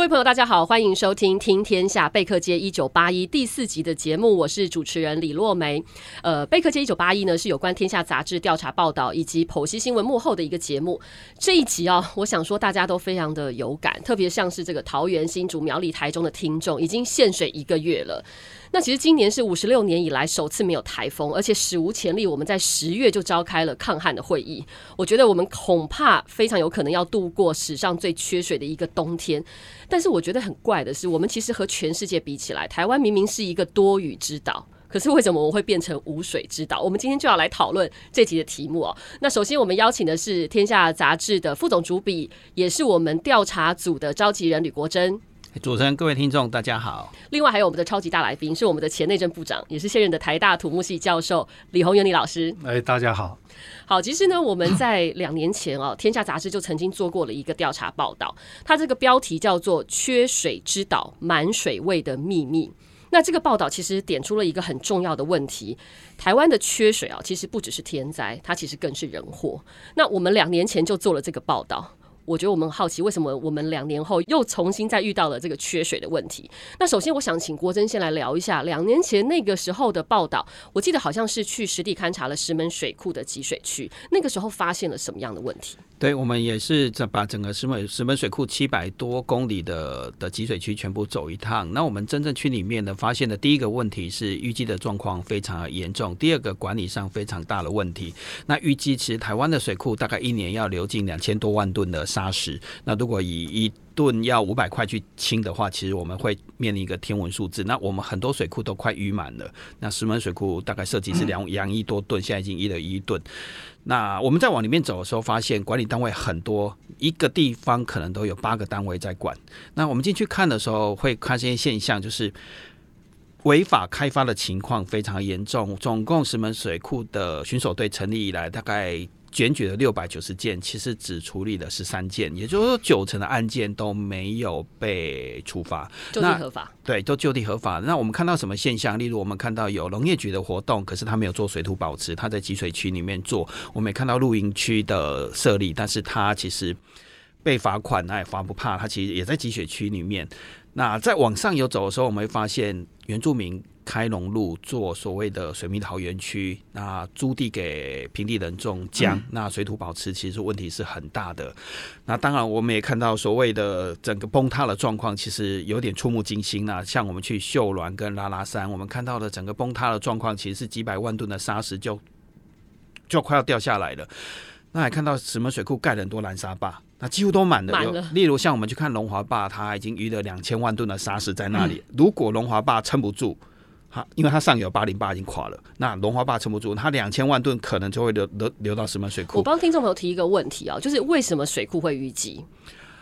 各位朋友，大家好，欢迎收听《听天下贝克街一九八一》第四集的节目，我是主持人李洛梅。呃，贝克街一九八一呢是有关天下杂志调查报道以及剖析新闻幕后的一个节目。这一集啊、我想说大家都非常的有感，特别像是这个桃园、新竹、苗栗、台中的听众，已经限水一个月了。那其实今年是五十六年以来首次没有台风，而且史无前例，我们在十月就召开了抗旱的会议。我觉得我们恐怕非常有可能要度过史上最缺水的一个冬天。但是我觉得很怪的是，我们其实和全世界比起来，台湾明明是一个多雨之岛，可是为什么我会变成无水之岛？我们今天就要来讨论这集的题目哦。那首先我们邀请的是《天下》杂志的副总主笔，也是我们调查组的召集人吕国珍。主持人，各位听众，大家好。另外还有我们的超级大来宾，是我们的前内政部长，也是现任的台大土木系教授李鸿源李老师。哎，大家好。好，其实呢，我们在两年前哦，天下杂志就曾经做过了一个调查报道，它这个标题叫做《缺水之岛：满水位的秘密》。那这个报道其实点出了一个很重要的问题：台湾的缺水啊，其实不只是天灾，它其实更是人祸。那我们两年前就做了这个报道。我觉得我们好奇，为什么我们两年后又重新再遇到了这个缺水的问题？那首先，我想请国珍先来聊一下两年前那个时候的报道。我记得好像是去实地勘察了石门水库的集水区，那个时候发现了什么样的问题？对，我们也是在把整个石门石门水库七百多公里的的集水区全部走一趟。那我们真正区里面呢，发现的第一个问题是淤积的状况非常严重，第二个管理上非常大的问题。那淤积其实台湾的水库大概一年要流进两千多万吨的沙石，那如果以一吨要五百块去清的话，其实我们会面临一个天文数字。那我们很多水库都快淤满了。那石门水库大概设计是两两亿多吨，现在已经一了一吨。那我们在往里面走的时候，发现管理单位很多，一个地方可能都有八个单位在管。那我们进去看的时候，会看见现象，就是违法开发的情况非常严重。总共石门水库的巡守队成立以来，大概。检举了六百九十件，其实只处理了十三件，也就是说九成的案件都没有被处罚，就地合法。对，都就地合法。那我们看到什么现象？例如，我们看到有农业局的活动，可是他没有做水土保持，他在集水区里面做。我们也看到露营区的设立，但是他其实被罚款，那也罚不怕，他其实也在集水区里面。那在往上游走的时候，我们会发现原住民。开农路做所谓的水蜜桃园区，那租地给平地人种姜，嗯、那水土保持其实问题是很大的。那当然，我们也看到所谓的整个崩塌的状况，其实有点触目惊心啊。像我们去秀峦跟拉拉山，我们看到的整个崩塌的状况，其实是几百万吨的砂石就就快要掉下来了。那还看到石门水库盖了很多拦沙坝，那几乎都满了。例如像我们去看龙华坝，它已经淤了两千万吨的砂石在那里。嗯、如果龙华坝撑不住，好，因为它上游八零八已经垮了，那龙华坝撑不住，它两千万吨可能就会流流流到石门水库。我帮听众朋友提一个问题啊，就是为什么水库会淤积？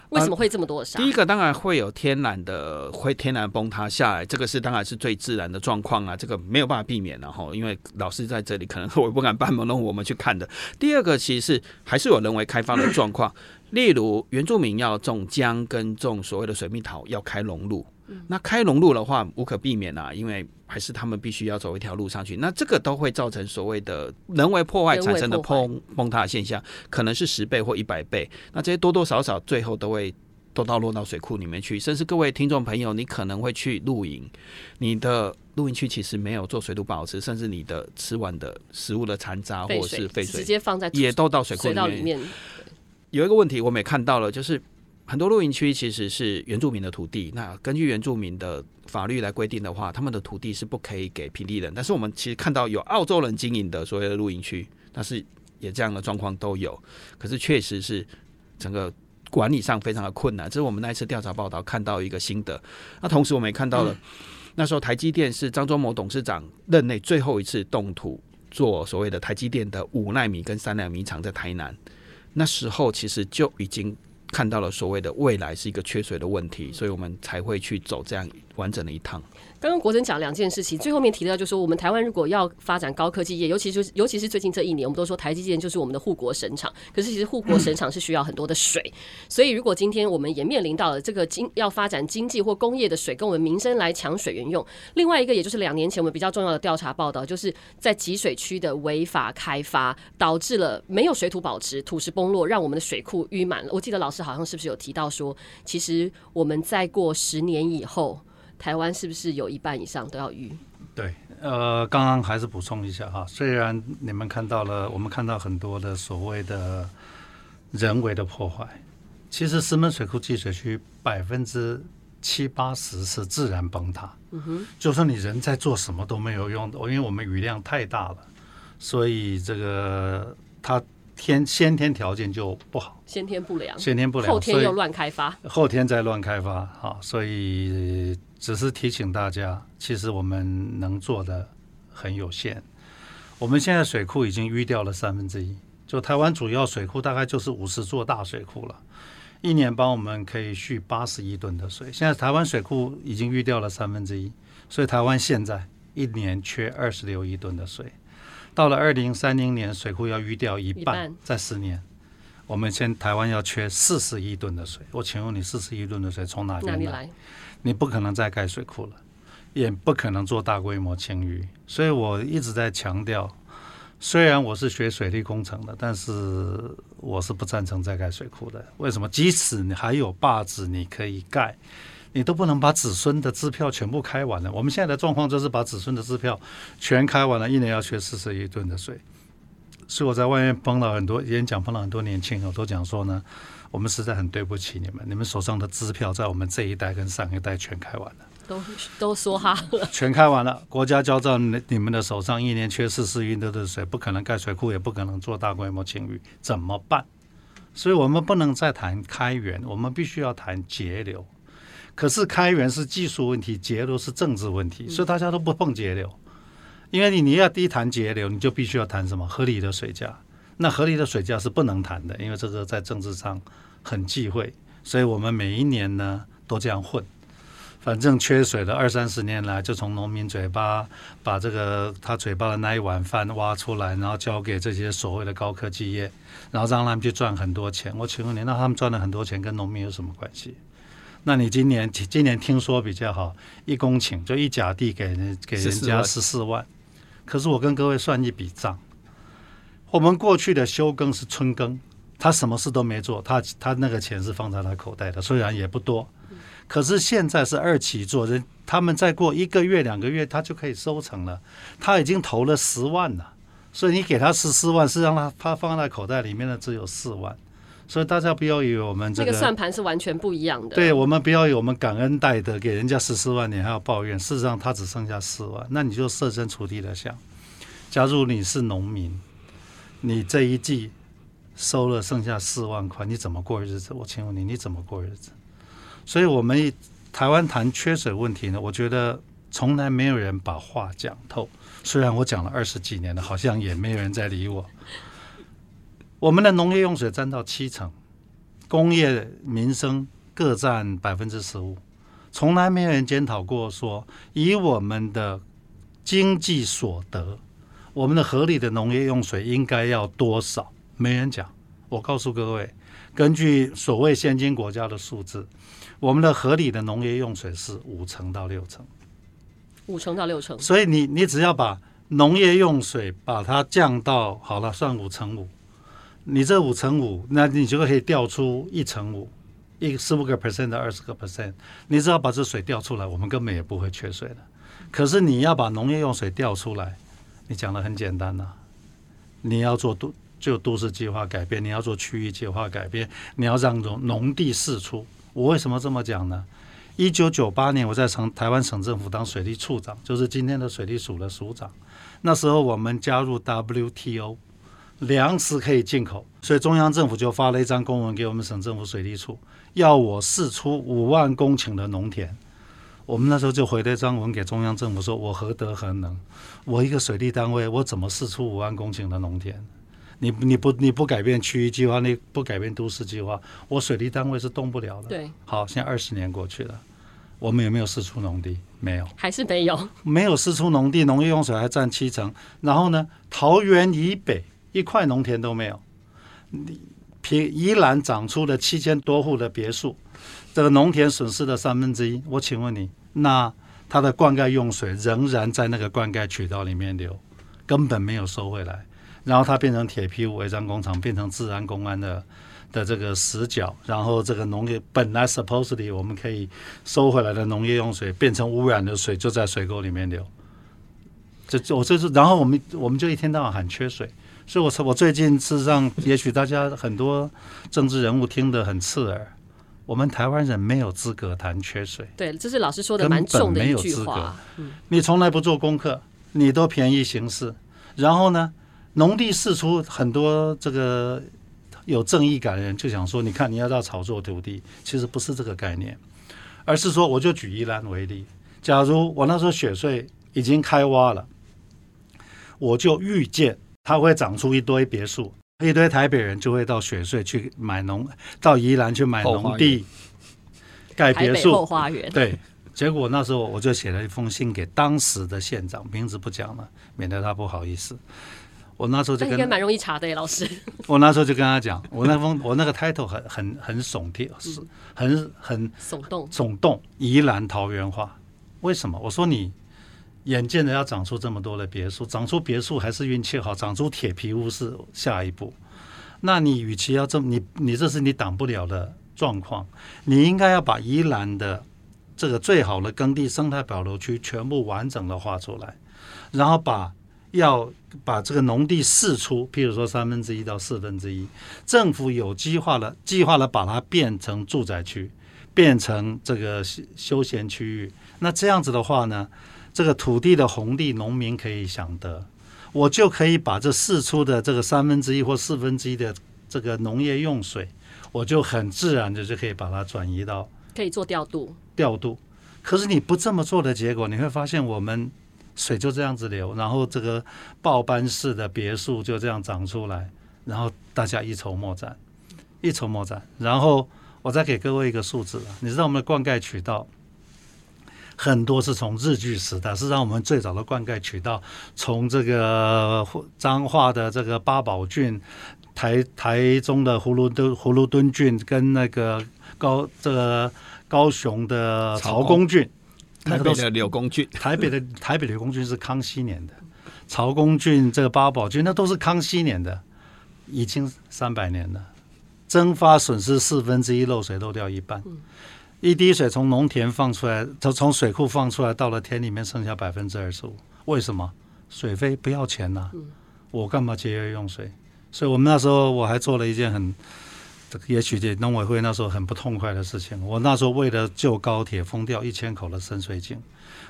为什么会这么多的沙？第一个当然会有天然的，会天然崩塌下来，这个是当然是最自然的状况啊，这个没有办法避免的哈。因为老师在这里，可能我不敢办门弄我们去看的。第二个其实是还是有人为开发的状况，例如原住民要种姜跟种所谓的水蜜桃，要开农路。那开农路的话，无可避免啊，因为还是他们必须要走一条路上去，那这个都会造成所谓的人为破坏产生的崩崩塌现象，可能是十倍或一百倍。那这些多多少少最后都会都到落到水库里面去，甚至各位听众朋友，你可能会去露营，你的露营区其实没有做水土保持，甚至你的吃完的食物的残渣或者是废水直接放在也都到水库里面。有一个问题我们也看到了，就是。很多露营区其实是原住民的土地，那根据原住民的法律来规定的话，他们的土地是不可以给平地人。但是我们其实看到有澳洲人经营的所谓的露营区，但是也这样的状况都有。可是确实是整个管理上非常的困难，这是我们那一次调查报道看到一个心得。那同时我们也看到了，那时候台积电是张忠谋董事长任内最后一次动土做所谓的台积电的五纳米跟三纳米厂在台南，那时候其实就已经。看到了所谓的未来是一个缺水的问题，所以我们才会去走这样完整的一趟。刚刚国珍讲两件事情，最后面提到就说，我们台湾如果要发展高科技业，尤其就是尤其是最近这一年，我们都说台积电就是我们的护国神厂。可是其实护国神厂是需要很多的水，所以如果今天我们也面临到了这个经要发展经济或工业的水，跟我们民生来抢水源用。另外一个，也就是两年前我们比较重要的调查报道，就是在集水区的违法开发，导致了没有水土保持，土石崩落，让我们的水库淤满了。我记得老师好像是不是有提到说，其实我们再过十年以后。台湾是不是有一半以上都要淤？对，呃，刚刚还是补充一下哈，虽然你们看到了，我们看到很多的所谓的人为的破坏，其实石门水库集水区百分之七八十是自然崩塌。嗯哼，就算你人在做什么都没有用的，因为我们雨量太大了，所以这个它。天先天条件就不好，先天不良，先天不良，后天又乱开发，后天再乱开发，好，所以只是提醒大家，其实我们能做的很有限。我们现在水库已经淤掉了三分之一，就台湾主要水库大概就是五十座大水库了，一年帮我们可以蓄八十亿吨的水。现在台湾水库已经淤掉了三分之一，所以台湾现在一年缺二十六亿吨的水。到了二零三零年，水库要淤掉一半，在十年，我们现台湾要缺四十亿吨的水。我请问你，四十亿吨的水从哪里来？来？你不可能再盖水库了，也不可能做大规模清淤。所以我一直在强调，虽然我是学水利工程的，但是我是不赞成再盖水库的。为什么？即使你还有坝子，你可以盖。你都不能把子孙的支票全部开完了。我们现在的状况就是把子孙的支票全开完了，一年要缺四十亿吨的水。所以我在外面碰了很多演讲，碰了很多年轻人，都讲说呢，我们实在很对不起你们，你们手上的支票在我们这一代跟上一代全开完了，都都说哈了，全开完了。国家交在你们的手上，一年缺四十亿吨的水，不可能盖水库，也不可能做大规模清淤，怎么办？所以我们不能再谈开源，我们必须要谈节流。可是开源是技术问题，节流是政治问题，所以大家都不碰节流，因为你你要低谈节流，你就必须要谈什么合理的水价。那合理的水价是不能谈的，因为这个在政治上很忌讳，所以我们每一年呢都这样混。反正缺水的二三十年来，就从农民嘴巴把这个他嘴巴的那一碗饭挖出来，然后交给这些所谓的高科技业，然后让他们去赚很多钱。我请问你，那他们赚了很多钱，跟农民有什么关系？那你今年今年听说比较好，一公顷就一甲地给人给人家十四万，可是我跟各位算一笔账，我们过去的休耕是春耕，他什么事都没做，他他那个钱是放在他口袋的，虽然也不多，可是现在是二期做，人他们再过一个月两个月他就可以收成了，他已经投了十万了，所以你给他十四万是让他他放在口袋里面的只有四万。所以大家不要以为我们这个算盘是完全不一样的。对，我们不要以为我们感恩戴德，给人家十四万，你还要抱怨。事实上，他只剩下四万，那你就设身处地的想，假如你是农民，你这一季收了剩下四万块，你怎么过日子？我请问你，你怎么过日子？所以，我们台湾谈缺水问题呢，我觉得从来没有人把话讲透。虽然我讲了二十几年了，好像也没有人在理我。我们的农业用水占到七成，工业民生各占百分之十五，从来没有人检讨过说，以我们的经济所得，我们的合理的农业用水应该要多少？没人讲。我告诉各位，根据所谓先进国家的数字，我们的合理的农业用水是五成到六成，五成到六成。所以你你只要把农业用水把它降到好了，算五成五。你这五成五，那你就可以调出一成五，一十五个 percent 到二十个 percent。你只要把这水调出来，我们根本也不会缺水的。可是你要把农业用水调出来，你讲的很简单呐、你要做都就都市计划改变，你要做区域计划改变，你要让农农地释出。我为什么这么讲呢？一九九八年我在省台湾省政府当水利处长，就是今天的水利署的署长。那时候我们加入 WTO。粮食可以进口，所以中央政府就发了一张公文给我们省政府水利处，要我释出五万公顷的农田。我们那时候就回了一张文给中央政府，说我何德何能？我一个水利单位，我怎么释出五万公顷的农田？你你不你不改变区域计划，你不改变都市计划，我水利单位是动不了的。对，好，现在二十年过去了，我们有没有释出农地？没有，还是没有，没有释出农地，农业用水还占七成。然后呢，桃园以北一块农田都没有。你平宜兰长出了七千多户的别墅，这个农田损失了三分之一。我请问你，那它的灌溉用水仍然在那个灌溉渠道里面流，根本没有收回来。然后它变成铁皮屋违章工厂，变成治安公安的。的这个死角，然后这个农业本来 supposedly 我们可以收回来的农业用水，变成污染的水，就在水沟里面流。这我这是，然后我们我们就一天到晚喊缺水，所以我我最近事实上，也许大家很多政治人物听得很刺耳，我们台湾人没有资格谈缺水。对，这是老师说的蛮重的一句话。嗯，你从来不做功课，你都便宜行事，然后呢，农地释出很多这个。有正义感的人就想说：“你看，你要到炒作土地，其实不是这个概念，而是说，我就举宜兰为例。假如我那时候雪穗已经开挖了，我就预见它会长出一堆别墅，一堆台北人就会到雪穗去买农，到宜兰去买农地盖别墅。后花园对，结果那时候我就写了一封信给当时的县长，名字不讲了，免得他不好意思。”我那时候就跟，应该蛮容易查的耶，老师。我那时候就跟他讲，我那封我那个 title 很很很耸听，是很很耸动耸动宜兰桃园话。为什么？我说你眼见着要长出这么多的别墅，长出别墅还是运气好，长出铁皮屋是下一步。那你与其要这么，你你这是你挡不了的状况，你应该要把宜兰的这个最好的耕地生态保留区全部完整的画出来，然后把。要把这个农地释出，譬如说三分之一到四分之一，政府有计划了，计划了把它变成住宅区，变成这个休休闲区域。那这样子的话呢，这个土地的红利，农民可以享得，我就可以把这四出的这个三分之一或四分之一的这个农业用水，我就很自然的就可以把它转移到可以做调度。调度，可是你不这么做的结果，你会发现我们。水就这样子流，然后这个报班式的别墅就这样长出来，然后大家一筹莫展，一筹莫展。然后我再给各位一个数字，你知道我们的灌溉渠道很多是从日据时代，是让我们最早的灌溉渠道从这个彰化的这个八堡郡，台台中的葫芦墩葫芦墩郡跟那个高这个高雄的曹公郡。台北的柳公郡，台北的台北柳公郡是康熙年的，曹公郡这个八堡郡那都是康熙年的，已经三百年了，蒸发损失四分之一，漏水漏掉一半，一滴水从农田放出来，从从水库放出来，到了田里面剩下百分之二十五，为什么？水费不要钱呐、啊，我干嘛节约用水？所以我们那时候我还做了一件很。这个也许这农委会那时候很不痛快的事情。我那时候为了救高铁，封掉一千口的深水井。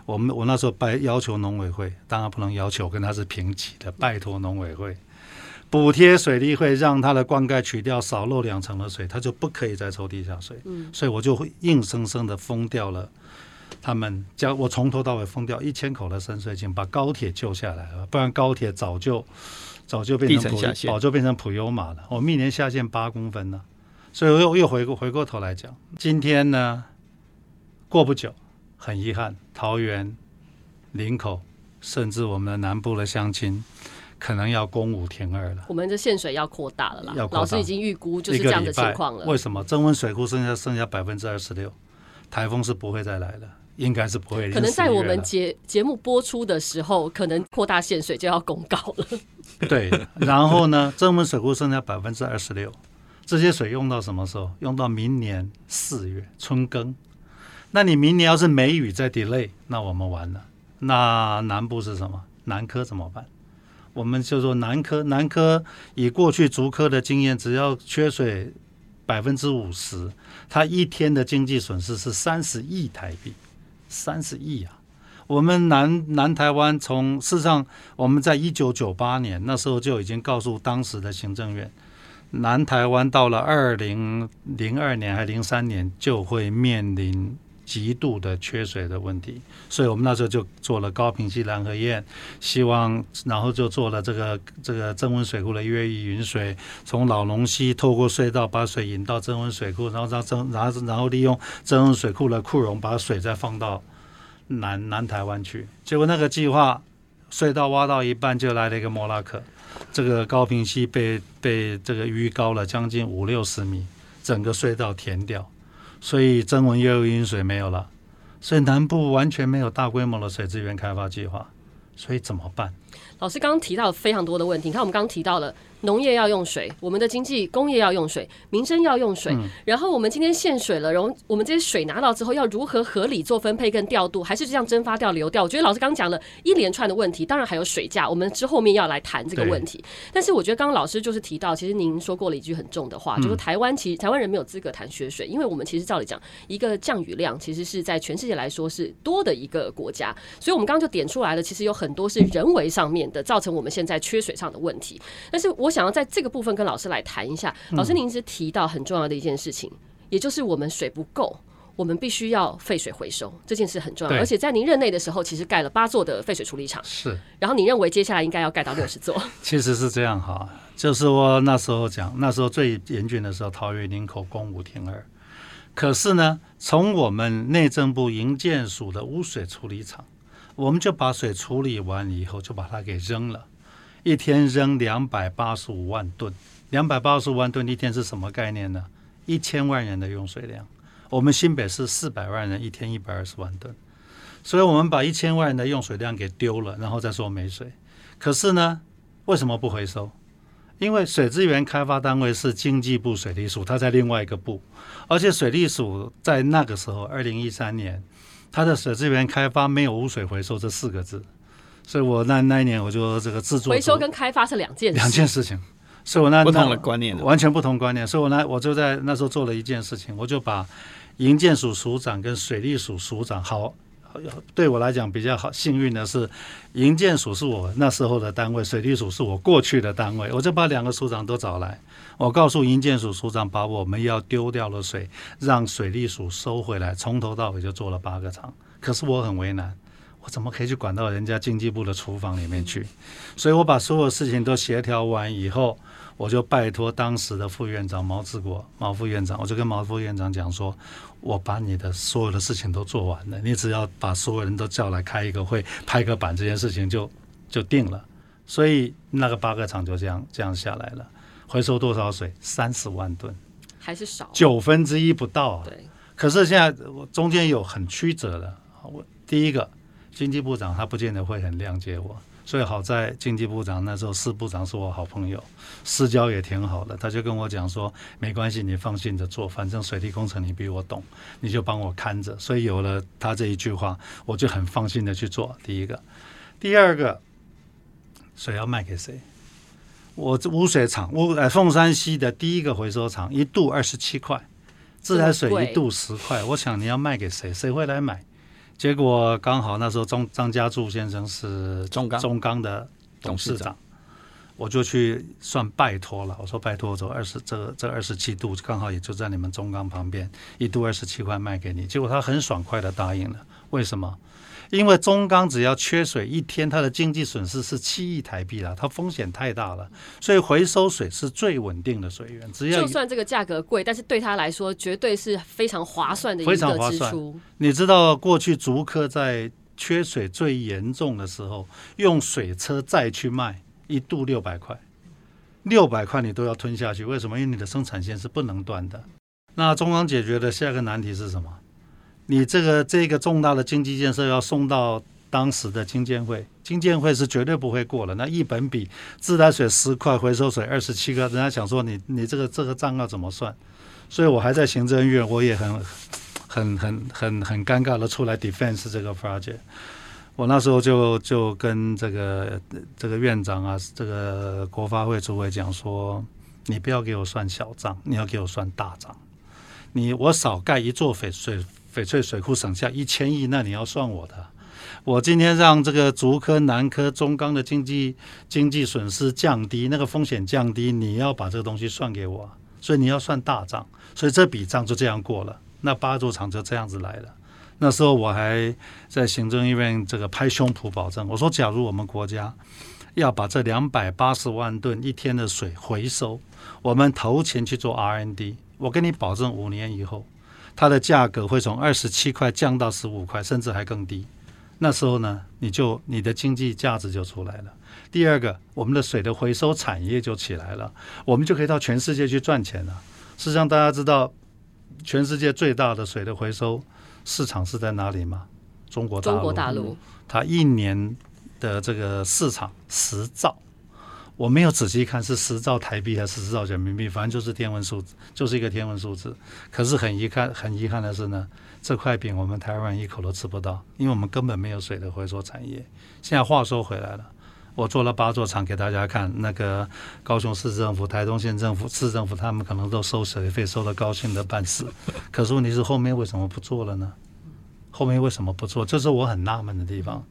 我们我那时候拜要求农委会，当然不能要求跟他是平级的，拜托农委会补贴水利会，让它的灌溉取掉少漏两成的水，它就不可以再抽地下水。嗯，所以我就会硬生生的封掉了他们，将我从头到尾封掉一千口的深水井，把高铁救下来了，不然高铁早就。早就变成普，早就变成普悠玛了。我们一年下线八公分了，所以我又又回过回过头来讲，今天呢，过不久，很遗憾，桃园、林口，甚至我们的南部的乡亲，可能要攻五填二了。我们的限水要扩大了啦，要老师已经预估就是这样的情况了。为什么？增温水库剩下剩下百分之二十六，台风是不会再来了。应该是不会。可能在我们节节目播出的时候，可能扩大限水就要公告了。对，然后呢，增温水库剩下百分之二十六，这些水用到什么时候？用到明年四月春耕。那你明年要是梅雨再 delay，那我们完了。那南部是什么？南科怎么办？我们就说南科，南科以过去竹科的经验，只要缺水百分之五十，它一天的经济损失是三十亿台币。三十亿啊！我们南南台湾从事实上，我们在一九九八年那时候就已经告诉当时的行政院，南台湾到了二零零二年还零三年就会面临极度的缺水的问题，所以我们那时候就做了高屏溪拦河堰，希望然后就做了这个这个增温水库的越域引水，从老龙溪透过隧道把水引到增温水库，然后让增然后然后利用增温水库的库容把水再放到南南台湾去。结果那个计划隧道挖到一半就来了一个莫拉克，这个高屏溪被被这个淤高了将近五六十米，整个隧道填掉。所以征文越域引水没有了，所以南部完全没有大规模的水资源开发计划，所以怎么办？老师刚刚提到非常多的问题，你看我们刚刚提到了。农业要用水，我们的经济工业要用水，民生要用水。嗯、然后我们今天限水了，然后我们这些水拿到之后，要如何合理做分配跟调度，还是这样蒸发掉流掉？我觉得老师刚刚讲了一连串的问题，当然还有水价，我们之后面要来谈这个问题。但是我觉得刚刚老师就是提到，其实您说过了一句很重的话，就是台湾其实台湾人没有资格谈缺水，因为我们其实照理讲，一个降雨量其实是在全世界来说是多的一个国家，所以我们刚刚就点出来了，其实有很多是人为上面的造成我们现在缺水上的问题。但是我想要在这个部分。跟老师来谈一下，老师您一直提到很重要的一件事情，嗯、也就是我们水不够，我们必须要废水回收，这件事很重要。而且在您任内的时候，其实盖了八座的废水处理厂，是。然后你认为接下来应该要盖到六十座？其实是这样哈，就是我那时候讲，那时候最严峻的时候，桃园林口供五停二。可是呢，从我们内政部营建署的污水处理厂，我们就把水处理完以后，就把它给扔了。一天扔两百八十五万吨，两百八十五万吨一天是什么概念呢？一千万人的用水量。我们新北市四百万人，一天一百二十万吨，所以我们把一千万人的用水量给丢了，然后再说没水。可是呢，为什么不回收？因为水资源开发单位是经济部水利署，它在另外一个部，而且水利署在那个时候，二零一三年，它的水资源开发没有污水回收这四个字。所以我那那一年我就这个制作回收跟开发是两件两件事情，所以我那不同的观念，完全不同观念。所以我那我就在那时候做了一件事情，我就把营建署署长跟水利署署长，好，对我来讲比较好幸运的是，营建署是我那时候的单位，水利署是我过去的单位，我就把两个署长都找来，我告诉营建署署长，把我们要丢掉的水让水利署收回来，从头到尾就做了八个厂，可是我很为难。我怎么可以去管到人家经济部的厨房里面去？所以我把所有事情都协调完以后，我就拜托当时的副院长毛志国，毛副院长，我就跟毛副院长讲说，我把你的所有的事情都做完了，你只要把所有人都叫来开一个会，拍个板，这件事情就就定了。所以那个八个厂就这样这样下来了，回收多少水？三十万吨，还是少，九分之一不到啊。对。可是现在我中间有很曲折的，我第一个。经济部长他不见得会很谅解我，所以好在经济部长那时候，司部长是我好朋友，私交也挺好的。他就跟我讲说，没关系，你放心的做，反正水利工程你比我懂，你就帮我看着。所以有了他这一句话，我就很放心的去做。第一个，第二个，水要卖给谁？我这污水厂，污呃凤山西的第一个回收厂，一度二十七块，自来水一度十块，我想你要卖给谁？谁会来买？结果刚好那时候张张家柱先生是中钢中钢的董事长，我就去算拜托了。我说拜托，走二十这这二十七度刚好也就在你们中钢旁边，一度二十七块卖给你。结果他很爽快的答应了。为什么？因为中钢只要缺水一天，它的经济损失是七亿台币了，它风险太大了，所以回收水是最稳定的水源。只要就算这个价格贵，但是对他来说绝对是非常划算的一个支出。非常划算。你知道过去竹科在缺水最严重的时候，用水车再去卖，一度六百块，六百块你都要吞下去。为什么？因为你的生产线是不能断的。那中钢解决的下一个难题是什么？你这个这个重大的经济建设要送到当时的经建会，经建会是绝对不会过了。那一本笔自来水十块，回收水二十七个，人家想说你你这个这个账要怎么算？所以我还在行政院，我也很很很很很尴尬的出来 defense 这个 project。我那时候就就跟这个这个院长啊，这个国发会主委讲说，你不要给我算小账，你要给我算大账。你我少盖一座翡翠。翡翠水库省下一千亿，那你要算我的。我今天让这个竹科、南科、中钢的经济经济损失降低，那个风险降低，你要把这个东西算给我，所以你要算大账，所以这笔账就这样过了。那八座厂就这样子来了。那时候我还在行政院这个拍胸脯保证，我说假如我们国家要把这两百八十万吨一天的水回收，我们投钱去做 R N D，我跟你保证五年以后，它的价格会从二十七块降到十五块，甚至还更低。那时候呢，你就你的经济价值就出来了。第二个，我们的水的回收产业就起来了，我们就可以到全世界去赚钱了。事实上，大家知道全世界最大的水的回收市场是在哪里吗？中国大陆。中国大陆，它一年的这个市场十兆，我没有仔细看是十兆台币还是十兆人民币，反正就是天文数字，就是一个天文数字。可是很遗憾，很遗憾的是呢。这块饼我们台湾一口都吃不到，因为我们根本没有水的回收产业。现在话说回来了，我做了八座厂给大家看，那个高雄市政府、台东县政府、市政府，他们可能都收水费收的高兴的半死。可是问题是后面为什么不做了呢？后面为什么不做？这是我很纳闷的地方。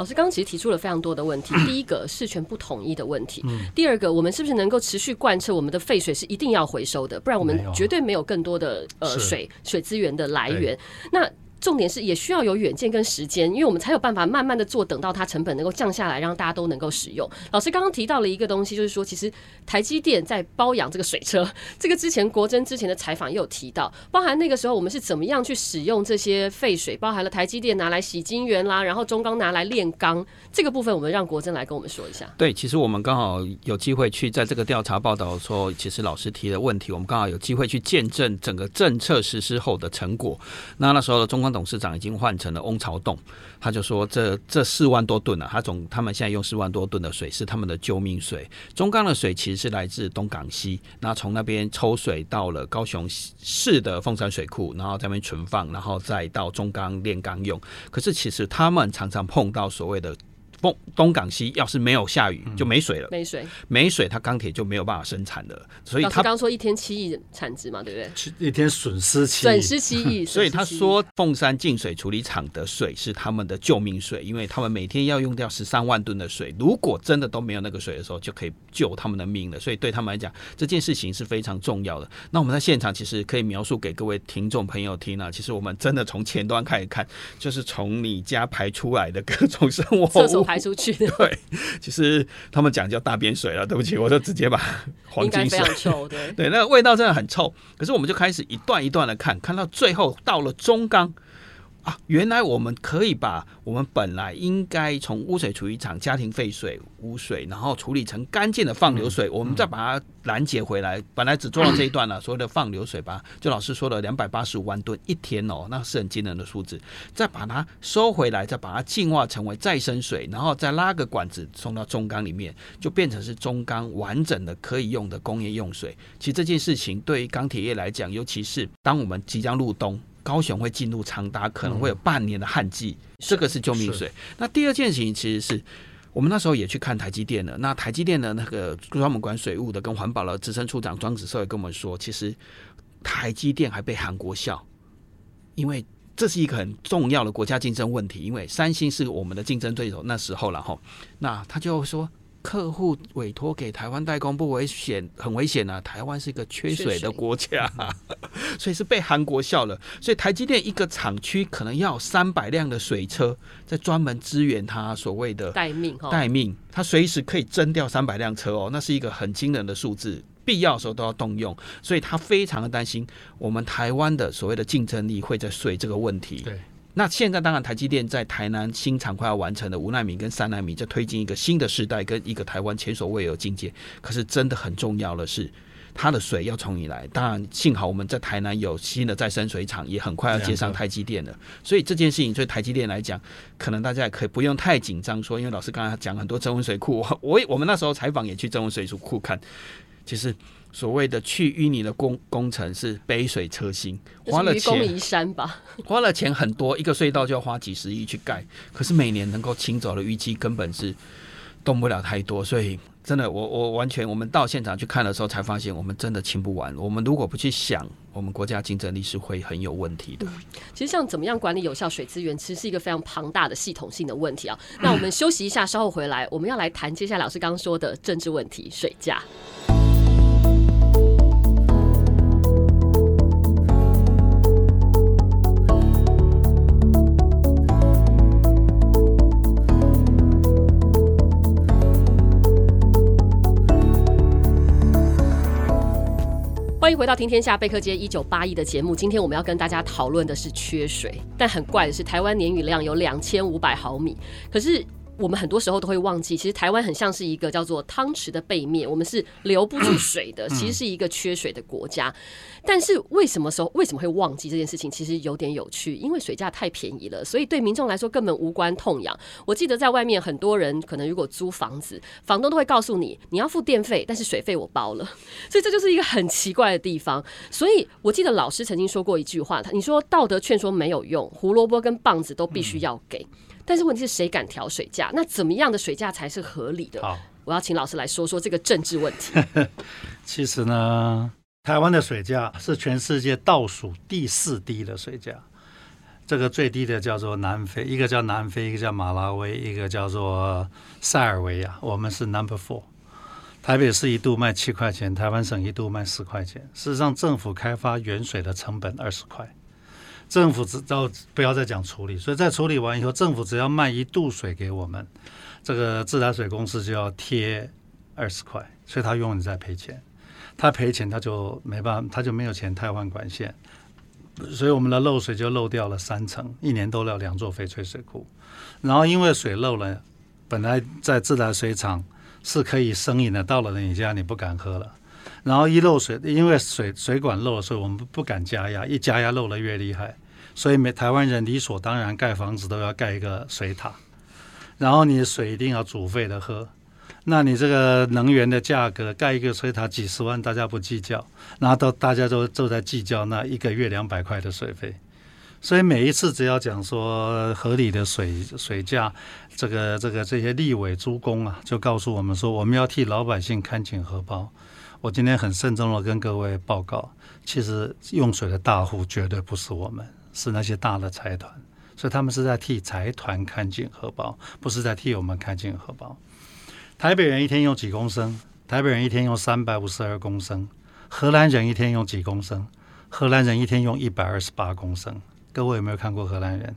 老师刚刚其实提出了非常多的问题，第一个事权不统一的问题，第二个我们是不是能够持续贯彻我们的废水是一定要回收的，不然我们绝对没有更多的呃水水资源的来源。那重点是也需要有远见跟时间，因为我们才有办法慢慢的做，等到它成本能够降下来，让大家都能够使用。老师刚刚提到了一个东西，就是说其实台积电在包养这个水车，这个之前国珍之前的采访也有提到，包含那个时候我们是怎么样去使用这些废水，包含了台积电拿来洗晶圆啦，然后中钢拿来炼钢，这个部分我们让国珍来跟我们说一下。对，其实我们刚好有机会去在这个调查报道说，其实老师提的问题，我们刚好有机会去见证整个政策实施后的成果。那那时候的中钢董事长已经换。成了翁朝栋，他就说这这四万多吨啊，他总他们现在用四万多吨的水是他们的救命水。中钢的水其实是来自东港西，那从那边抽水到了高雄市的凤山水库，然后在那边存放，然后再到中钢炼钢用。可是其实他们常常碰到所谓的。东东港西要是没有下雨，就没水了。没水，没水，它钢铁就没有办法生产了。所以他刚说一天七亿产值嘛，对不对？一天损失七亿，损失七亿。所以他说，凤山净水处理厂的水是他们的救命水，因为他们每天要用掉十三万吨的水。如果真的都没有那个水的时候，就可以救他们的命了。所以对他们来讲，这件事情是非常重要的。那我们在现场其实可以描述给各位听众朋友听啊。其实我们真的从前端开始看，就是从你家排出来的各种生活物。排出去的，对，其实他们讲叫大便水了，对不起，我就直接把黄金水，对，对，那个味道真的很臭。可是我们就开始一段一段的看，看到最后到了中钢。啊，原来我们可以把我们本来应该从污水处理厂家庭废水污水，然后处理成干净的放流水，我们再把它拦截回来。本来只做到这一段了，所谓的放流水吧，就老师说的两百八十五万吨一天哦，那是很惊人的数字。再把它收回来，再把它净化成为再生水，然后再拉个管子送到中缸里面，就变成是中缸完整的可以用的工业用水。其实这件事情对于钢铁业来讲，尤其是当我们即将入冬。高雄会进入长达可能会有半年的旱季，嗯，这个是救命水。那第二件事情其实是我们那时候也去看台积电了。那台积电的那个专门管水务的跟环保的资深处长庄子寿也跟我们说，其实台积电还被韩国笑，因为这是一个很重要的国家竞争问题。因为三星是我们的竞争对手，那时候然后那他就说。客户委托给台湾代工不危险，很危险啊！台湾是一个缺水的国家，所以是被韩国笑了。所以台积电一个厂区可能要三百辆的水车，在专门支援他所谓的待命，待命，他随时可以征调三百辆车哦，那是一个很惊人的数字，必要的时候都要动用，所以他非常的担心我们台湾的所谓的竞争力会在水这个问题。对。那现在当然，台积电在台南新厂快要完成的五纳米跟三纳米，在推进一个新的时代，跟一个台湾前所未有境界。可是真的很重要的是，它的水要从你来。当然，幸好我们在台南有新的再生水厂，也很快要接上台积电了。所以这件事情对台积电来讲，可能大家也可以不用太紧张。说，因为老师刚才讲很多增温水库，我我们那时候采访也去增温水库看，其实。所谓的去淤泥的工工程是杯水车薪，花了钱，移山吧，花了钱很多，一个隧道就要花几十亿去盖，可是每年能够清走的淤积根本是动不了太多，所以真的，我我完全，我们到现场去看的时候才发现，我们真的清不完。我们如果不去想，我们国家竞争力是会很有问题的。其实像怎么样管理有效水资源，其实是一个非常庞大的系统性的问题啊。那我们休息一下，稍后回来，我们要来谈接下来老师刚刚说的政治问题——水价。欢迎回到《听天下贝克街一九八一》的节目。今天我们要跟大家讨论的是缺水，但很怪的是，台湾年雨量有两千五百毫米，可是。我们很多时候都会忘记，其实台湾很像是一个叫做汤匙的背面，我们是留不住水的，其实是一个缺水的国家。但是为什么时候为什么会忘记这件事情？其实有点有趣，因为水价太便宜了，所以对民众来说根本无关痛痒。我记得在外面很多人可能如果租房子，房东都会告诉你你要付电费，但是水费我包了，所以这就是一个很奇怪的地方。所以我记得老师曾经说过一句话，他你说道德劝说没有用，胡萝卜跟棒子都必须要给。但是问题是谁敢调水价？那怎么样的水价才是合理的？好，我要请老师来说说这个政治问题。其实呢，台湾的水价是全世界倒数第四低的水价。这个最低的叫做南非，一个叫南非，一个叫马拉维，一个叫做塞尔维亚。我们是 number four。台北市一度卖七块钱，台湾省一度卖十块钱。事实上，政府开发原水的成本二十块。政府只要不要再讲处理，所以在处理完以后，政府只要卖一度水给我们，这个自来水公司就要贴二十块，所以他永远在赔钱。他赔钱，他就没办法，他就没有钱汰换管线，所以我们的漏水就漏掉了三层，一年都了两座翡翠水库。然后因为水漏了，本来在自来水厂是可以生饮的，到了你家你不敢喝了。然后一漏水，因为水水管漏了，所以我们不敢加压，一加压漏得越厉害，所以每台湾人理所当然盖房子都要盖一个水塔，然后你的水一定要煮沸的喝，那你这个能源的价格盖一个水塔几十万，大家不计较，然后都大家都都在计较那一个月两百块的水费，所以每一次只要讲说合理的水水价，这个这个这些立委诸公啊，就告诉我们说，我们要替老百姓看紧荷包。我今天很慎重的跟各位报告，其实用水的大户绝对不是我们，是那些大的财团，所以他们是在替财团看紧荷包，不是在替我们看紧荷包。台北人一天用几公升？台北人一天用三百五十二公升。荷兰人一天用几公升？荷兰人一天用一百二十八公升。各位有没有看过荷兰人？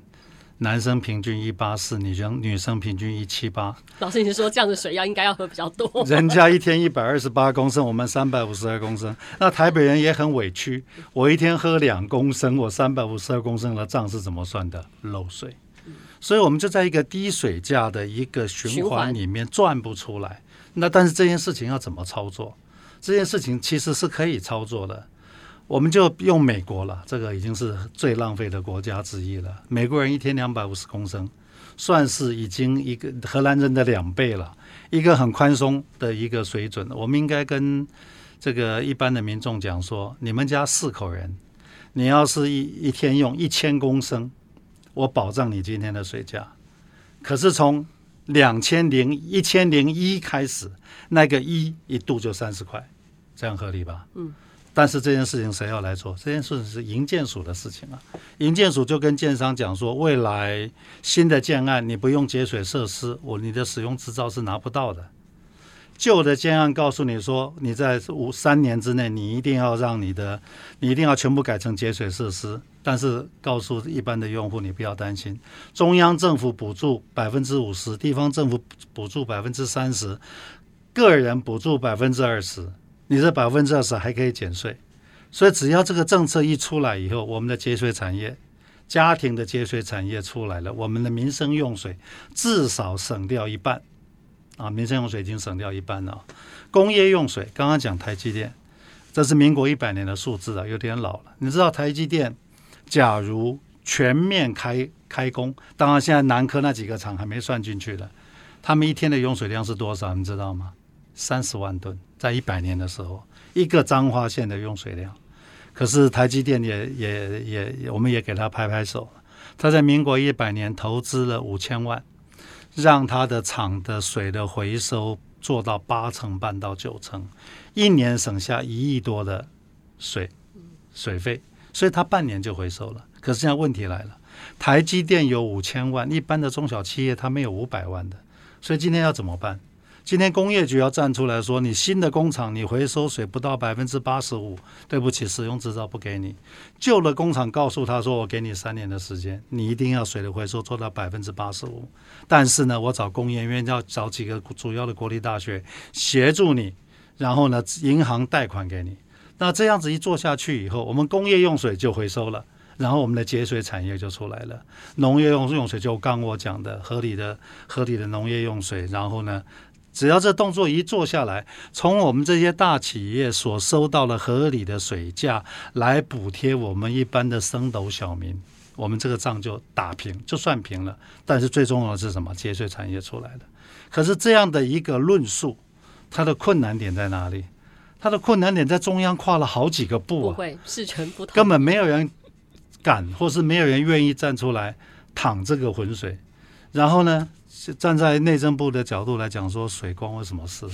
男生平均一八四，女生女生平均一七八。老师，你是说这样的水要应该要喝比较多？人家一天一百二十八公升，我们三百五十二公升。那台北人也很委屈，我一天喝两公升，我三百五十二公升的账是怎么算的？漏水。所以我们就在一个低水价的一个循环里面转不出来。那但是这件事情要怎么操作？这件事情其实是可以操作的。我们就用美国了，这个已经是最浪费的国家之一了。美国人一天两百五十公升，算是已经一个荷兰人的两倍了，一个很宽松的一个水准。我们应该跟这个一般的民众讲说：你们家四口人，你要是一一天用一千公升，我保障你今天的水价。可是从两千零一千零一开始，那个一一度就三十块，这样合理吧？嗯。但是这件事情谁要来做？这件事情是营建署的事情啊。营建署就跟建商讲说，未来新的建案你不用节水设施，我你的使用执照是拿不到的。旧的建案告诉你说，你在五三年之内，你一定要让你的，你一定要全部改成节水设施。但是告诉一般的用户，你不要担心，中央政府补助百分之五十，地方政府补助百分之三十，个人补助百分之二十。你这百分之二十还可以减税，所以只要这个政策一出来以后，我们的节水产业、家庭的节水产业出来了，我们的民生用水至少省掉一半啊！民生用水已经省掉一半了。工业用水，刚刚讲台积电，这是民国一百年的数字啊，有点老了。你知道台积电假如全面开开工，当然现在南科那几个厂还没算进去的，他们一天的用水量是多少？你知道吗？三十万吨，在一百年的时候，一个彰化县的用水量。可是台积电也也也，我们也给他拍拍手。他在民国一百年投资了五千万，让他的厂的水的回收做到八成半到九成，一年省下一亿多的水水费，所以他半年就回收了。可是现在问题来了，台积电有五千万，一般的中小企业他没有五百万的，所以今天要怎么办？今天工业局要站出来说，你新的工厂你回收水不到百分之八十五，对不起，使用执照不给你。旧的工厂告诉他说，我给你三年的时间，你一定要水的回收做到百分之八十五。但是呢，我找工研院要找几个主要的国立大学协助你，然后呢，银行贷款给你。那这样子一做下去以后，我们工业用水就回收了，然后我们的节水产业就出来了。农业用用水就刚我讲的合理的合理的农业用水，然后呢，只要这动作一做下来，从我们这些大企业所收到的合理的水价来补贴我们一般的升斗小民，我们这个账就打平，就算平了。但是最重要的是什么？节水产业出来的。可是这样的一个论述，它的困难点在哪里？它的困难点在中央跨了好几个步啊，不会事权不同，根本没有人敢，或是没有人愿意站出来淌这个浑水。然后呢，站在内政部的角度来讲，说水关我什么事？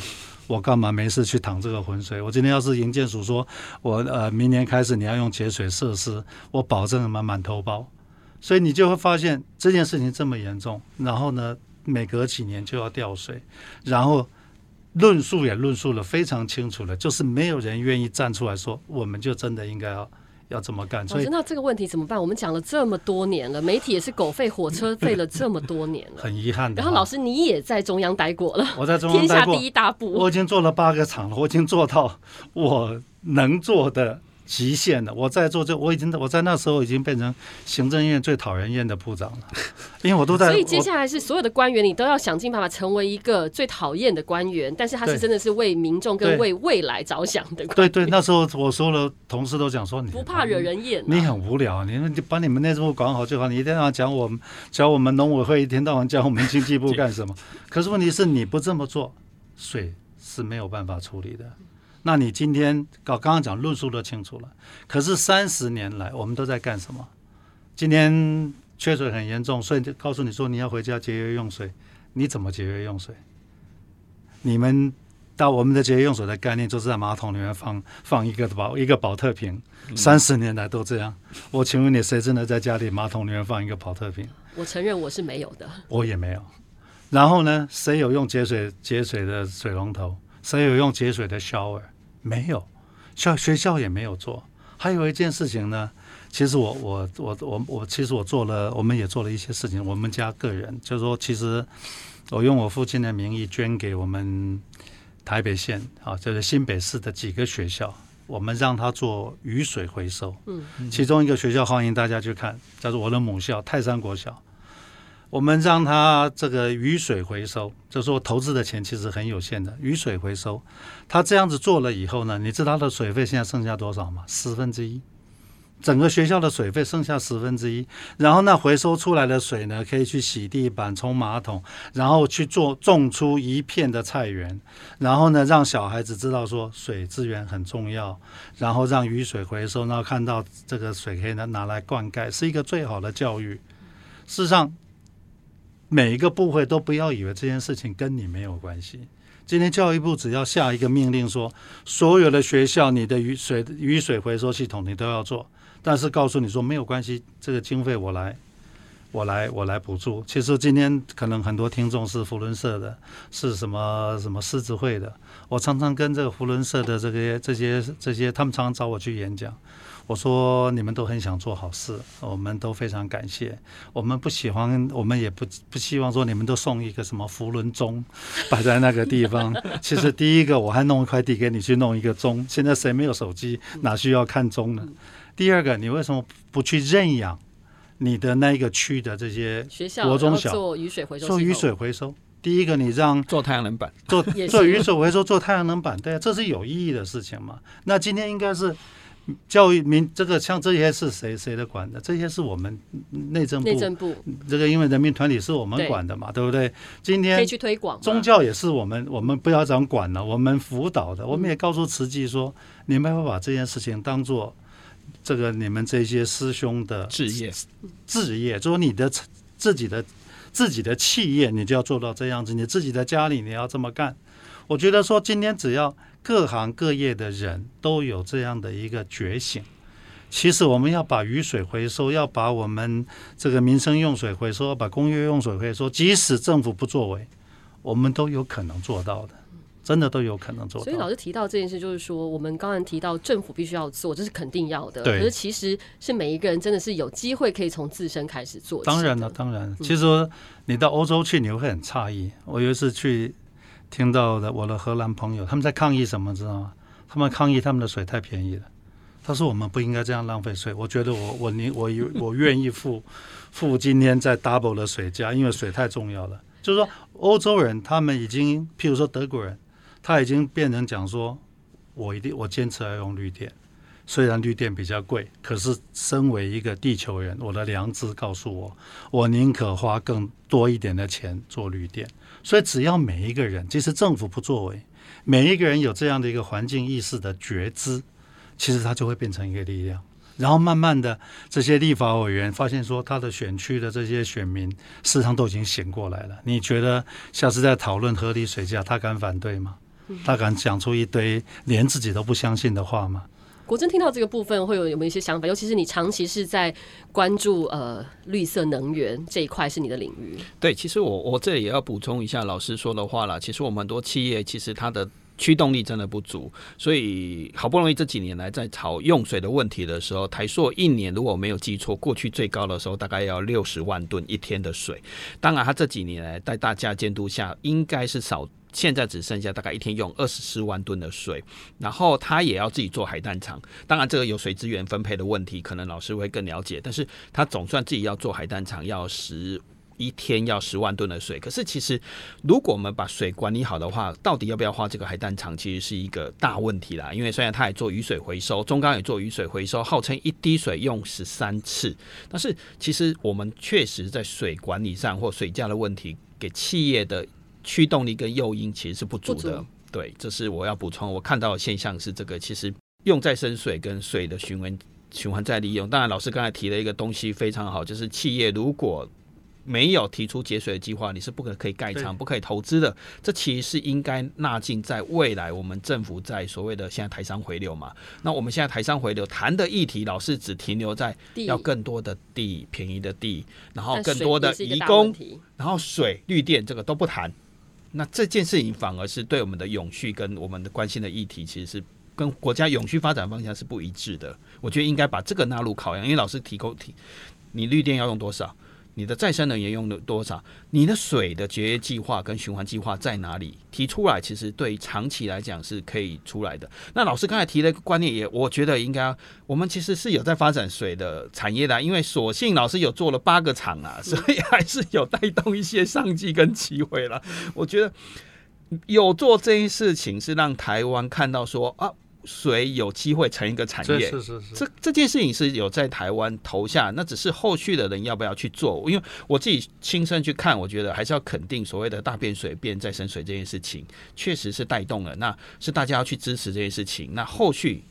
我干嘛没事去淌这个浑水？我今天要是营建署说，我呃明年开始你要用节水设施，我保证满满头包。所以你就会发现这件事情这么严重，然后呢，每隔几年就要调水，然后。论述也论述了非常清楚了，就是没有人愿意站出来说，我们就真的应该要要这么干。所以那这个问题怎么办？我们讲了这么多年了，媒体也是狗吠火车吠了这么多年了，很遗憾的。然后老师你也在中央待过了，我在中央待过，天下第一大部，我已经做了八个厂了，我已经做到我能做的。极限的，我在做这，我已经我在那时候已经变成行政院最讨人厌的部长了，因为我都在。所以接下来是所有的官员，你都要想尽办法成为一个最讨厌的官员，但是他是真的是为民众跟为未来着想的官员。对对，那时候我说了，同事都讲说你不怕惹人厌，你很无聊，你你把你们内政部管好就好，你一天到晚讲我们讲我们农委会，一天到晚讲我们经济部干什么？可是问题是你不这么做，水是没有办法处理的。那你今天搞刚刚讲论述都清楚了，可是三十年来我们都在干什么？今天缺水很严重，所以就告诉你说你要回家节约用水，你怎么节约用水？你们到我们的节约用水的概念，就是在马桶里面放放一个保一个保特瓶，三十年来都这样。我请问你，谁真的在家里马桶里面放一个保特瓶？我承认我是没有的，我也没有。然后呢，谁有用节水节水的水龙头？谁有用节水的 shower？没有，校学校也没有做。还有一件事情呢，其实我我我我我，其实我做了，我们也做了一些事情。我们家个人就是说，其实我用我父亲的名义捐给我们台北县啊，就是新北市的几个学校，我们让他做雨水回收。嗯，其中一个学校欢迎大家去看，叫做我的母校泰山国小。我们让他这个雨水回收，就是说投资的钱其实很有限的。雨水回收，他这样子做了以后呢，你知道他的水费现在剩下多少吗？十分之一，整个学校的水费剩下十分之一。然后那回收出来的水呢，可以去洗地板、冲马桶，然后去做种出一片的菜园。然后呢，让小孩子知道说水资源很重要。然后让雨水回收，然后看到这个水可以拿拿来灌溉，是一个最好的教育。事实上。每一个部会都不要以为这件事情跟你没有关系。今天教育部只要下一个命令说，所有的学校你的雨水雨水回收系统你都要做，但是告诉你说没有关系，这个经费我来，我来我来补助。其实今天可能很多听众是福伦社的，是什么什么狮子会的，我常常跟这个福伦社的这些这些这些，他们常常找我去演讲。我说你们都很想做好事，我们都非常感谢。我们不喜欢，我们也不不希望说你们都送一个什么福伦钟 摆在那个地方。其实第一个，我还弄一块地给你去弄一个钟。现在谁没有手机，哪需要看钟呢？第二个，你为什么不去认养你的那一个区的这些学校国中小做雨水回收？做雨水回收。第一个，你让做太阳能板，做 做雨水回收，做太阳能板，对啊，这是有意义的事情嘛。那今天应该是。教育民这个像这些是谁谁的管的？这些是我们内政部，内政部这个因为人民团体是我们管的嘛，对，不对？今天可以去推广宗教也是我们，我们不要讲管了，我们辅导的，我们也告诉慈济说，你们要把这件事情当做这个你们这些师兄的志业，志业，就说你的自己的自己的企业，你就要做到这样子，你自己的家里你要这么干。我觉得说今天只要。各行各业的人都有这样的一个觉醒。其实我们要把雨水回收，要把我们这个民生用水回收，要把工业用水回收，即使政府不作为，我们都有可能做到的，真的都有可能做到。所以老师提到这件事，就是说我们刚才提到政府必须要做，这是肯定要的。对。可是其实是每一个人真的是有机会可以从自身开始做。当然了，当然。其实你到欧洲去，你会很诧异。我有一次去。听到的我的荷兰朋友，他们在抗议什么？知道吗？他们抗议他们的水太便宜了。他说我们不应该这样浪费水。我觉得我我宁我 我愿意付付今天在 double 的水价，因为水太重要了。就是说欧洲人他们已经，譬如说德国人，他已经变成讲说，我一定我坚持要用绿电。虽然绿电比较贵，可是身为一个地球人，我的良知告诉我，我宁可花更多一点的钱做绿电。所以，只要每一个人，即使政府不作为，每一个人有这样的一个环境意识的觉知，其实它就会变成一个力量。然后，慢慢的，这些立法委员发现说，他的选区的这些选民，事实上都已经醒过来了。你觉得下次再讨论合理水价，他敢反对吗？他敢讲出一堆连自己都不相信的话吗？国珍听到这个部分会有有没有一些想法？尤其是你长期是在关注呃绿色能源这一块是你的领域。对，其实我我这里也要补充一下老师说的话啦。其实我们很多企业其实它的驱动力真的不足，所以好不容易这几年来在炒用水的问题的时候，台塑一年如果没有记错，过去最高的时候大概要六十万吨一天的水。当然，它这几年来在大家监督下，应该是少。现在只剩下大概一天用二十四万吨的水，然后他也要自己做海淡厂。当然，这个有水资源分配的问题，可能老师会更了解。但是他总算自己要做海淡厂，要十一天要十万吨的水。可是其实，如果我们把水管理好的话，到底要不要花这个海淡厂，其实是一个大问题啦。因为虽然他也做雨水回收，中钢也做雨水回收，号称一滴水用十三次，但是其实我们确实在水管理上或水价的问题，给企业的。驱动力跟诱因其实是不足的，对，这是我要补充。我看到的现象是这个，其实用再生水跟水的循环循环再利用。当然，老师刚才提了一个东西非常好，就是企业如果没有提出节水的计划，你是不可可以盖厂、不可以投资的。这其实是应该纳进在未来我们政府在所谓的现在台商回流嘛。那我们现在台商回流谈的议题，老是只停留在要更多的地、便宜的地，然后更多的移工，然后水、绿电这个都不谈。那这件事情反而是对我们的永续跟我们的关心的议题，其实是跟国家永续发展方向是不一致的。我觉得应该把这个纳入考量，因为老师提供提，你绿电要用多少？你的再生能源用了多少？你的水的节约计划跟循环计划在哪里？提出来，其实对长期来讲是可以出来的。那老师刚才提的观念，也我觉得应该，我们其实是有在发展水的产业的，因为索性老师有做了八个厂啊，所以还是有带动一些商机跟机会了。我觉得有做这些事情，是让台湾看到说啊。水有机会成一个产业，是是是，这这件事情是有在台湾投下，那只是后续的人要不要去做？因为我自己亲身去看，我觉得还是要肯定所谓的大变水变再生水这件事情，确实是带动了，那是大家要去支持这件事情。那后续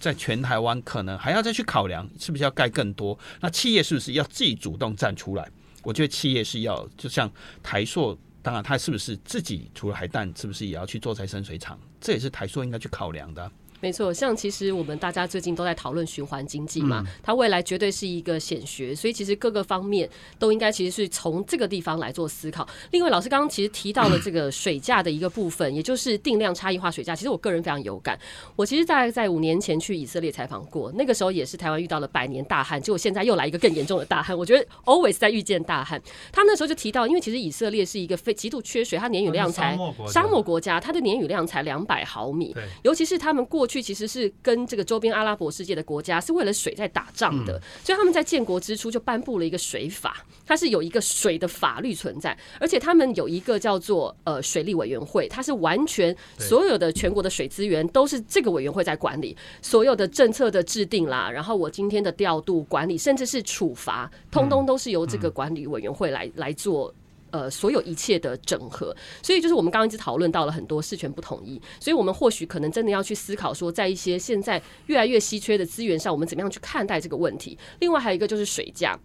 在全台湾可能还要再去考量，是不是要盖更多？那企业是不是要自己主动站出来？我觉得企业是要，就像台塑。当然，他是不是自己除了海淡，是不是也要去做再生水厂？这也是台塑应该去考量的。没错，像其实我们大家最近都在讨论循环经济嘛，它未来绝对是一个显学，所以其实各个方面都应该其实是从这个地方来做思考。另外，老师刚刚其实提到了这个水价的一个部分，也就是定量差异化水价。其实我个人非常有感，我其实大概在五年前去以色列采访过，那个时候也是台湾遇到了百年大旱，结果现在又来一个更严重的大旱。我觉得 always 在遇见大旱。他那时候就提到，因为其实以色列是一个非极度缺水，它年雨量才沙漠国家，它的年雨量才两百毫米，尤其是他们过去。其实是跟这个周边阿拉伯世界的国家是为了水在打仗的，所以他们在建国之初就颁布了一个水法，它是有一个水的法律存在，而且他们有一个叫做呃水利委员会，它是完全所有的全国的水资源都是这个委员会在管理，所有的政策的制定啦，然后我今天的调度管理，甚至是处罚，通通都是由这个管理委员会来来做。呃，所有一切的整合，所以就是我们刚刚一直讨论到了很多事权不统一，所以我们或许可能真的要去思考说，在一些现在越来越稀缺的资源上，我们怎么样去看待这个问题。另外还有一个就是水价，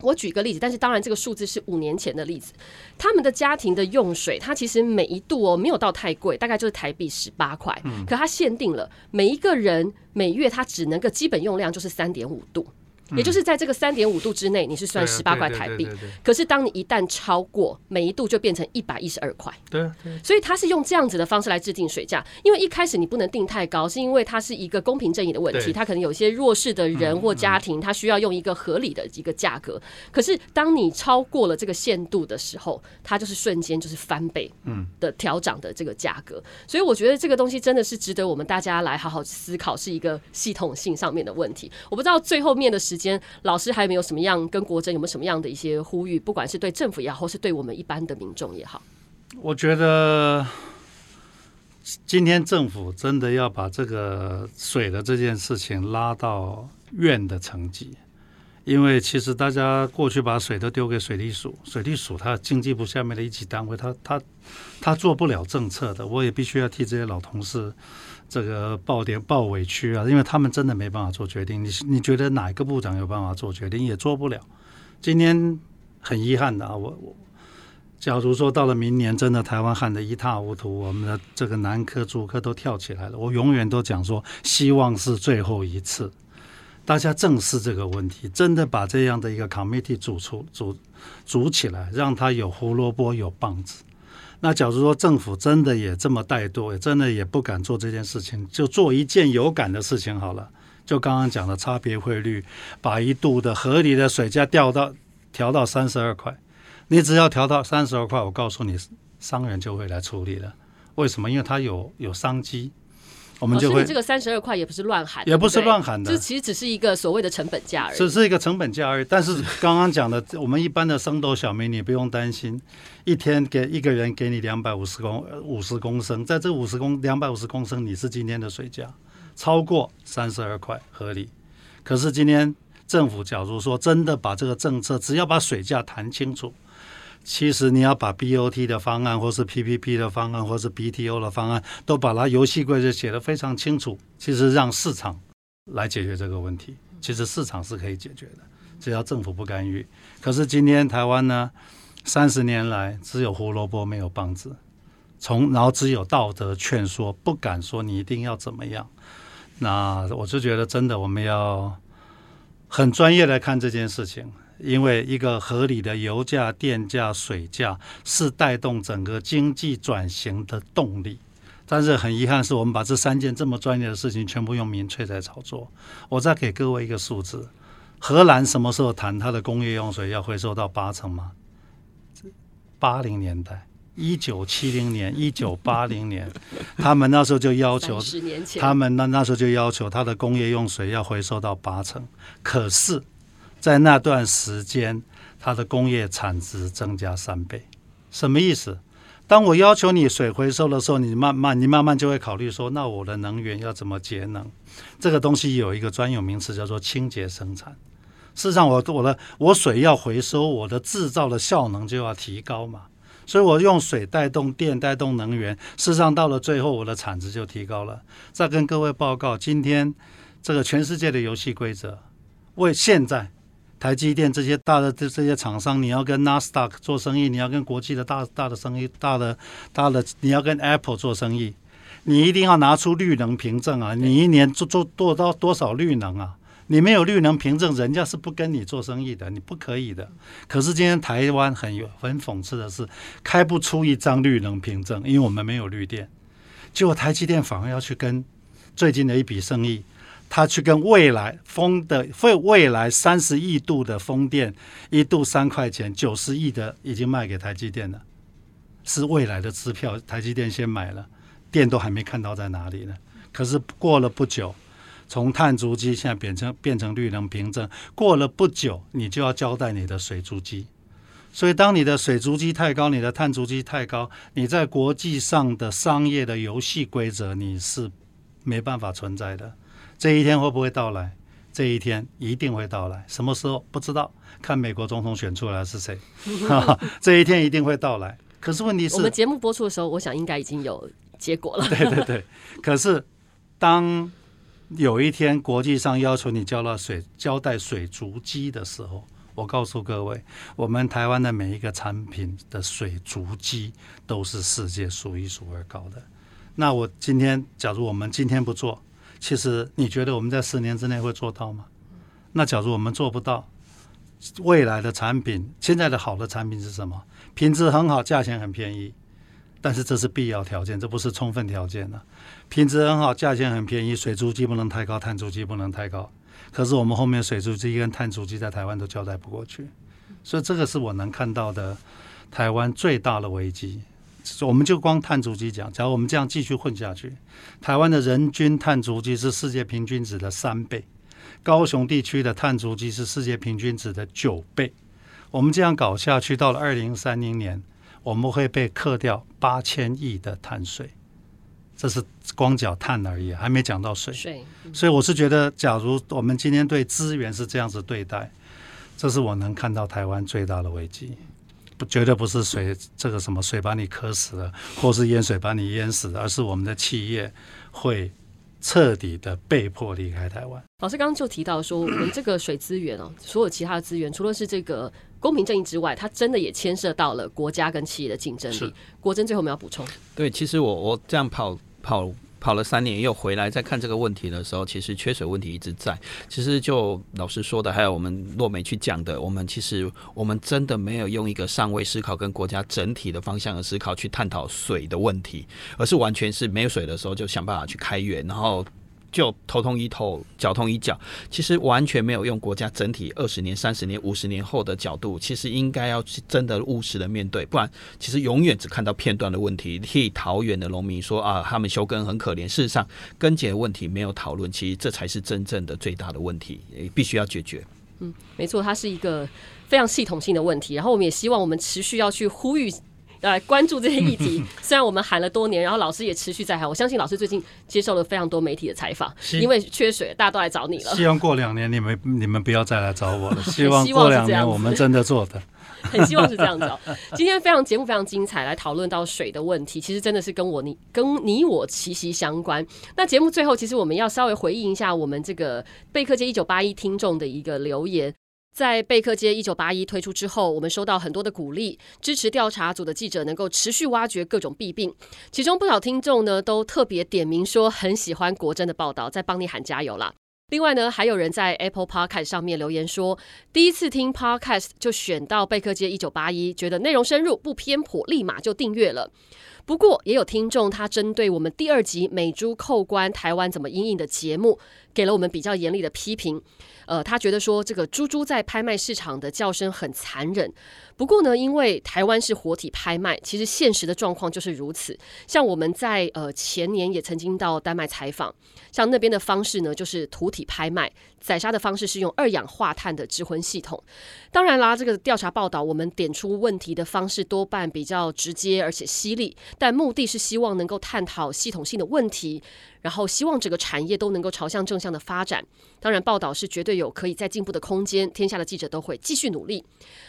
我举个例子，但是当然这个数字是五年前的例子，他们的家庭的用水，它其实每一度哦没有到太贵，大概就是台币十八块，可它限定了每一个人每月他只能个基本用量就是三点五度。也就是在这个三点五度之内，你是算十八块台币。可是当你一旦超过，每一度就变成一百一十二块。对，所以它是用这样子的方式来制定水价，因为一开始你不能定太高，是因为它是一个公平正义的问题，它可能有些弱势的人或家庭，他需要用一个合理的一个价格。可是当你超过了这个限度的时候，它就是瞬间就是翻倍，嗯，的调涨的这个价格。所以我觉得这个东西真的是值得我们大家来好好思考，是一个系统性上面的问题。我不知道最后面的时间，老师还有没有什么样跟国珍有没有什么样的一些呼吁？不管是对政府也好，或是对我们一般的民众也好。我觉得今天政府真的要把这个水的这件事情拉到院的层级，因为其实大家过去把水都丢给水利署，水利署它经济部下面的一级单位，他他他做不了政策的。我也必须要替这些老同事。这个抱点抱委屈啊，因为他们真的没办法做决定。你你觉得哪一个部长有办法做决定，也做不了。今天很遗憾的啊，我我，假如说到了明年，真的台湾旱得一塌糊涂，我们的这个南科、竹科都跳起来了，我永远都讲说，希望是最后一次，大家正视这个问题，真的把这样的一个 committee 组出组组起来，让他有胡萝卜有棒子。那假如说政府真的也这么怠惰，也真的也不敢做这件事情，就做一件有感的事情好了。就刚刚讲的差别汇率，把一度的合理的水价调到调到三十二块，你只要调到三十二块，我告诉你，商人就会来处理了。为什么？因为他有有商机。我们就会、哦、这个三十二块也不是乱喊，也不是乱喊的，这其实只是一个所谓的成本价而已。只是一个成本价而已。但是刚刚讲的，我们一般的升斗小民，你不用担心，一天给一个人给你两百五十公五十公升，在这五十公两百五十公升，你是今天的水价，超过三十二块合理。可是今天政府假如说真的把这个政策，只要把水价谈清楚。其实你要把 BOT 的方案，或是 PPP 的方案，或是 BTO 的方案，都把它游戏规则写得非常清楚。其实让市场来解决这个问题，其实市场是可以解决的，只要政府不干预。可是今天台湾呢，三十年来只有胡萝卜没有棒子，从然后只有道德劝说，不敢说你一定要怎么样。那我就觉得真的我们要很专业来看这件事情。因为一个合理的油价、电价、水价是带动整个经济转型的动力，但是很遗憾是我们把这三件这么专业的事情全部用民粹在炒作。我再给各位一个数字：荷兰什么时候谈它的工业用水要回收到八成吗？八零年代，一九七零年、一九八零年，他们那时候就要求，他们那那时候就要求他的工业用水要回收到八成，可是。在那段时间，它的工业产值增加三倍，什么意思？当我要求你水回收的时候，你慢慢你慢慢就会考虑说，那我的能源要怎么节能？这个东西有一个专有名词叫做清洁生产。事实上我，我的我水要回收，我的制造的效能就要提高嘛。所以我用水带动电，带动能源，事实上到了最后，我的产值就提高了。再跟各位报告，今天这个全世界的游戏规则，为现在。台积电这些大的这这些厂商，你要跟 NASDAQ 做生意，你要跟国际的大大的生意，大的大的，你要跟 Apple 做生意，你一定要拿出绿能凭证啊！你一年做做做到多少绿能啊？你没有绿能凭证，人家是不跟你做生意的，你不可以的。可是今天台湾很有很讽刺的是，开不出一张绿能凭证，因为我们没有绿电，结果台积电反而要去跟最近的一笔生意。他去跟未来风的未未来三十亿度的风电，一度三块钱，九十亿的已经卖给台积电了，是未来的支票，台积电先买了，电都还没看到在哪里呢。可是过了不久，从碳足迹现在变成变成绿能凭证，过了不久，你就要交代你的水足迹。所以当你的水足迹太高，你的碳足迹太高，你在国际上的商业的游戏规则你是没办法存在的。这一天会不会到来？这一天一定会到来。什么时候不知道？看美国总统选出来是谁。这一天一定会到来。可是问题是，我们节目播出的时候，我想应该已经有结果了。对对对。可是当有一天国际上要求你交了水交代水足迹的时候，我告诉各位，我们台湾的每一个产品的水足迹都是世界数一数二高的。那我今天，假如我们今天不做。其实你觉得我们在十年之内会做到吗？那假如我们做不到，未来的产品，现在的好的产品是什么？品质很好，价钱很便宜，但是这是必要条件，这不是充分条件的。品质很好，价钱很便宜，水足迹不能太高，碳足迹不能太高。可是我们后面水足迹跟碳足迹在台湾都交代不过去，所以这个是我能看到的台湾最大的危机。我们就光碳足迹讲，假如我们这样继续混下去，台湾的人均碳足迹是世界平均值的三倍，高雄地区的碳足迹是世界平均值的九倍。我们这样搞下去，到了二零三零年，我们会被课掉八千亿的碳税。这是光脚碳而已，还没讲到水。水，所以我是觉得，假如我们今天对资源是这样子对待，这是我能看到台湾最大的危机。不，绝对不是水，这个什么水把你渴死了，或是淹水把你淹死了，而是我们的企业会彻底的被迫离开台湾。老师刚刚就提到说，我们这个水资源哦，所有其他的资源，除了是这个公平正义之外，它真的也牵涉到了国家跟企业的竞争力。是国珍最后我们要补充。对，其实我我这样跑跑。跑了三年又回来再看这个问题的时候，其实缺水问题一直在。其实就老师说的，还有我们落梅去讲的，我们其实我们真的没有用一个上位思考跟国家整体的方向的思考去探讨水的问题，而是完全是没有水的时候就想办法去开源，然后。就头痛医头，脚痛医脚，其实完全没有用国家整体二十年、三十年、五十年后的角度，其实应该要去真的务实的面对，不然其实永远只看到片段的问题。替桃园的农民说啊，他们休耕很可怜，事实上根结问题没有讨论，其实这才是真正的最大的问题，也必须要解决。嗯，没错，它是一个非常系统性的问题，然后我们也希望我们持续要去呼吁。来关注这些议题，虽然我们喊了多年，然后老师也持续在喊。我相信老师最近接受了非常多媒体的采访，因为缺水，大家都来找你了。希望过两年你们你们不要再来找我了。希望过两年我们真的做的，很希望是这样子哦。今天非常节目非常精彩，来讨论到水的问题，其实真的是跟我你跟你我息息相关。那节目最后，其实我们要稍微回应一下我们这个贝克街一九八一听众的一个留言。在贝克街一九八一推出之后，我们收到很多的鼓励，支持调查组的记者能够持续挖掘各种弊病。其中不少听众呢都特别点名说很喜欢国珍的报道，在帮你喊加油啦。另外呢，还有人在 Apple Podcast 上面留言说，第一次听 Podcast 就选到贝克街一九八一，觉得内容深入不偏颇，立马就订阅了。不过也有听众他针对我们第二集美猪扣关台湾怎么因应的节目，给了我们比较严厉的批评。呃，他觉得说这个猪猪在拍卖市场的叫声很残忍。不过呢，因为台湾是活体拍卖，其实现实的状况就是如此。像我们在呃前年也曾经到丹麦采访，像那边的方式呢，就是土体拍卖，宰杀的方式是用二氧化碳的质婚系统。当然啦，这个调查报道我们点出问题的方式多半比较直接而且犀利，但目的是希望能够探讨系统性的问题。然后希望整个产业都能够朝向正向的发展。当然，报道是绝对有可以再进步的空间。天下的记者都会继续努力。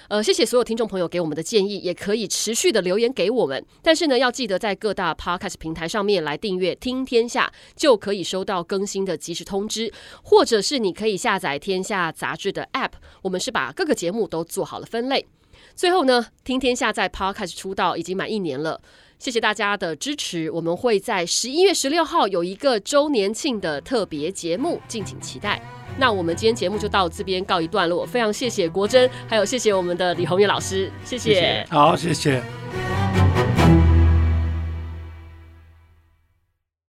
呃，谢谢所有听众朋友给我们的建议，也可以持续的留言给我们。但是呢，要记得在各大 Podcast 平台上面来订阅《听天下》，就可以收到更新的及时通知。或者是你可以下载《天下》杂志的 App，我们是把各个节目都做好了分类。最后呢，《听天下》在 Podcast 出道已经满一年了。谢谢大家的支持，我们会在十一月十六号有一个周年庆的特别节目，敬请期待。那我们今天节目就到这边告一段落，非常谢谢国珍，还有谢谢我们的李宏源老师，谢谢。好，谢谢。